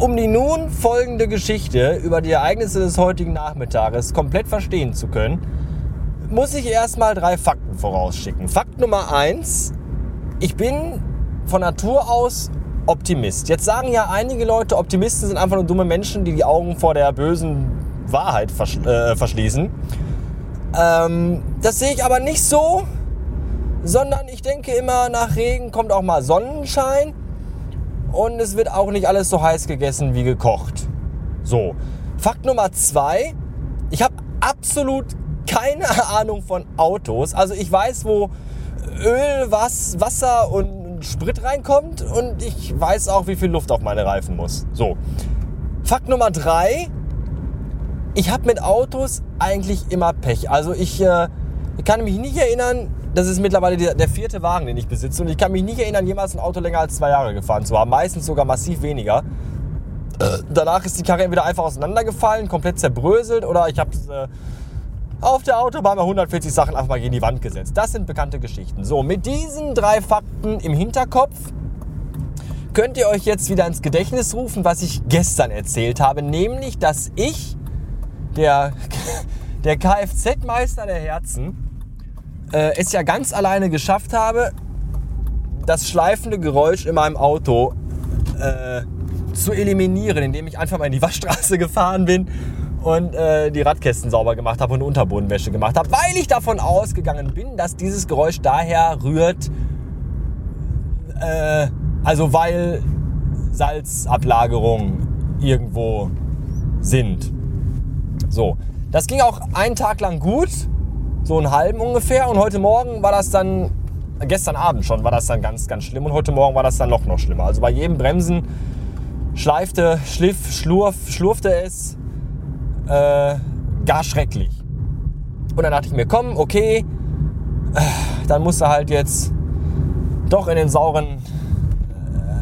Um die nun folgende Geschichte über die Ereignisse des heutigen Nachmittages komplett verstehen zu können, muss ich erstmal drei Fakten vorausschicken. Fakt Nummer eins: Ich bin von Natur aus Optimist. Jetzt sagen ja einige Leute, Optimisten sind einfach nur dumme Menschen, die die Augen vor der bösen Wahrheit verschl äh, verschließen. Ähm, das sehe ich aber nicht so, sondern ich denke immer, nach Regen kommt auch mal Sonnenschein und es wird auch nicht alles so heiß gegessen wie gekocht. So, Fakt Nummer zwei, ich habe absolut keine Ahnung von Autos. Also ich weiß, wo Öl, was, Wasser und Sprit reinkommt und ich weiß auch, wie viel Luft auf meine Reifen muss. So, Fakt Nummer drei, ich habe mit Autos eigentlich immer Pech. Also ich, äh, kann mich nicht erinnern, das ist mittlerweile der, der, vierte Wagen, den ich besitze. Und ich kann mich nicht erinnern, jemals ein Auto länger als zwei Jahre gefahren zu haben. Meistens sogar massiv weniger. Äh, danach ist die Karre entweder einfach auseinandergefallen, komplett zerbröselt oder ich habe äh, auf der Autobahn bei 140 Sachen einfach mal gegen die Wand gesetzt. Das sind bekannte Geschichten. So, mit diesen drei Fakten im Hinterkopf könnt ihr euch jetzt wieder ins Gedächtnis rufen, was ich gestern erzählt habe. Nämlich, dass ich, der, der Kfz-Meister der Herzen, äh, es ja ganz alleine geschafft habe, das schleifende Geräusch in meinem Auto äh, zu eliminieren, indem ich einfach mal in die Waschstraße gefahren bin und äh, die Radkästen sauber gemacht habe und Unterbodenwäsche gemacht habe, weil ich davon ausgegangen bin, dass dieses Geräusch daher rührt, äh, also weil Salzablagerungen irgendwo sind. So, das ging auch einen Tag lang gut so einen halben ungefähr. Und heute Morgen war das dann, gestern Abend schon, war das dann ganz, ganz schlimm. Und heute Morgen war das dann noch, noch schlimmer. Also bei jedem Bremsen schleifte, schliff, schlurf, schlurfte es äh, gar schrecklich. Und dann dachte ich mir, komm, okay, dann musst du halt jetzt doch in den sauren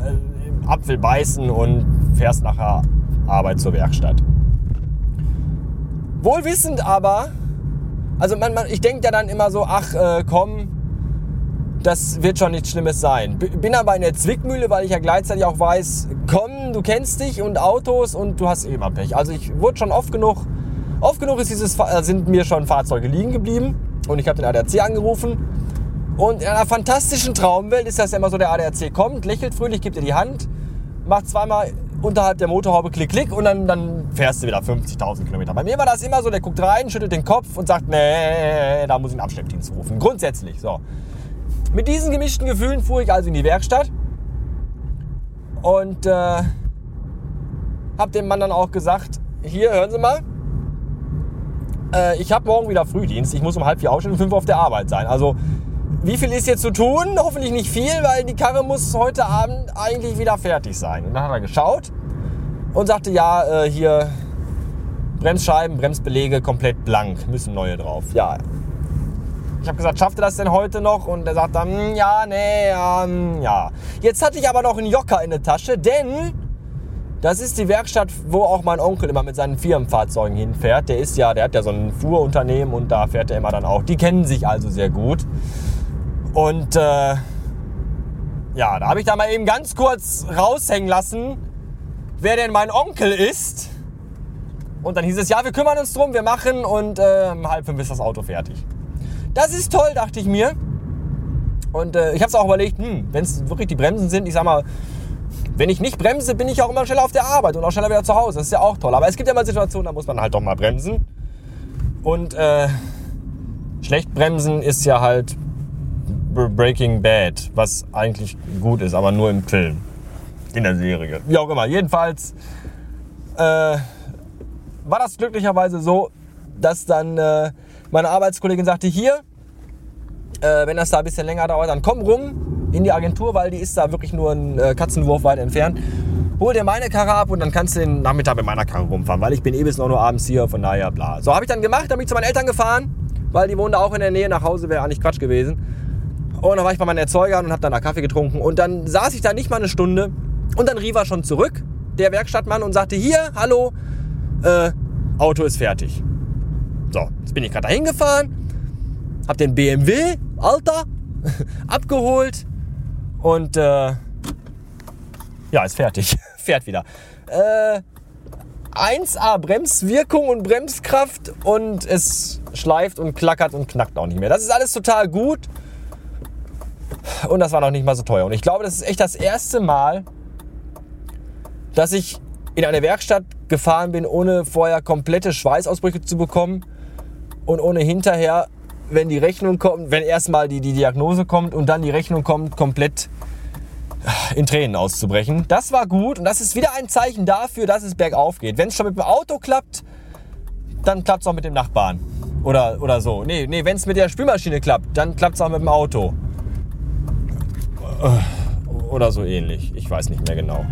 äh, Apfel beißen und fährst nachher Arbeit zur Werkstatt. Wohlwissend aber, also man, man, ich denke ja dann immer so, ach äh, komm, das wird schon nichts Schlimmes sein. Bin aber in der Zwickmühle, weil ich ja gleichzeitig auch weiß, komm, du kennst dich und Autos und du hast eh immer Pech. Also ich wurde schon oft genug, oft genug ist dieses, sind mir schon Fahrzeuge liegen geblieben und ich habe den ADAC angerufen. Und in einer fantastischen Traumwelt ist das ja immer so, der ADAC kommt, lächelt fröhlich, gibt dir die Hand, macht zweimal unterhalb der Motorhaube klick, klick und dann, dann fährst du wieder 50.000 Kilometer. Bei mir war das immer so, der guckt rein, schüttelt den Kopf und sagt, nee, da muss ich einen Abschleppdienst rufen. Grundsätzlich, so. Mit diesen gemischten Gefühlen fuhr ich also in die Werkstatt und äh, habe dem Mann dann auch gesagt, hier, hören Sie mal, äh, ich habe morgen wieder Frühdienst, ich muss um halb vier aufstehen und fünf auf der Arbeit sein. Also wie viel ist jetzt zu tun? Hoffentlich nicht viel, weil die Karre muss heute Abend eigentlich wieder fertig sein. Und dann hat er geschaut und sagte, ja, äh, hier Bremsscheiben, Bremsbelege komplett blank, müssen neue drauf. Ja. Ich habe gesagt, schafft er das denn heute noch? Und er sagt dann, hm, ja, nee, ja, hm, ja. Jetzt hatte ich aber noch einen Jocker in der Tasche, denn das ist die Werkstatt, wo auch mein Onkel immer mit seinen Firmenfahrzeugen hinfährt. Der ist ja, der hat ja so ein Fuhrunternehmen und da fährt er immer dann auch. Die kennen sich also sehr gut. Und äh, ja, da habe ich da mal eben ganz kurz raushängen lassen, wer denn mein Onkel ist. Und dann hieß es, ja, wir kümmern uns drum, wir machen und äh, halb fünf ist das Auto fertig. Das ist toll, dachte ich mir. Und äh, ich habe es auch überlegt, hm, wenn es wirklich die Bremsen sind, ich sag mal, wenn ich nicht bremse, bin ich auch immer schneller auf der Arbeit und auch schneller wieder zu Hause. Das ist ja auch toll. Aber es gibt ja mal Situationen, da muss man halt doch mal bremsen. Und äh, schlecht bremsen ist ja halt Breaking Bad, was eigentlich gut ist, aber nur im Film. In der Serie. Wie auch immer. Jedenfalls äh, war das glücklicherweise so, dass dann äh, meine Arbeitskollegin sagte, hier, äh, wenn das da ein bisschen länger dauert, dann komm rum in die Agentur, weil die ist da wirklich nur ein äh, Katzenwurf weit entfernt. Hol dir meine Karre ab und dann kannst du den Nachmittag mit meiner Karre rumfahren, weil ich bin eh bis noch nur abends hier, von daher bla. So habe ich dann gemacht, dann bin ich zu meinen Eltern gefahren, weil die wohnen da auch in der Nähe, nach Hause wäre eigentlich Quatsch gewesen. Und dann war ich bei meinen Erzeugern und habe dann da Kaffee getrunken. Und dann saß ich da nicht mal eine Stunde. Und dann rief er schon zurück, der Werkstattmann, und sagte, hier, hallo, äh, Auto ist fertig. So, jetzt bin ich gerade dahin gefahren, habe den BMW, Alter, abgeholt und äh, ja, ist fertig. Fährt wieder. Äh, 1A Bremswirkung und Bremskraft und es schleift und klackert und knackt auch nicht mehr. Das ist alles total gut und das war noch nicht mal so teuer. Und ich glaube, das ist echt das erste Mal, dass ich in eine Werkstatt gefahren bin, ohne vorher komplette Schweißausbrüche zu bekommen und ohne hinterher, wenn die Rechnung kommt, wenn erstmal die, die Diagnose kommt und dann die Rechnung kommt, komplett in Tränen auszubrechen. Das war gut und das ist wieder ein Zeichen dafür, dass es bergauf geht. Wenn es schon mit dem Auto klappt, dann klappt es auch mit dem Nachbarn. Oder, oder so. Nee, nee wenn es mit der Spülmaschine klappt, dann klappt es auch mit dem Auto. Oder so ähnlich. Ich weiß nicht mehr genau.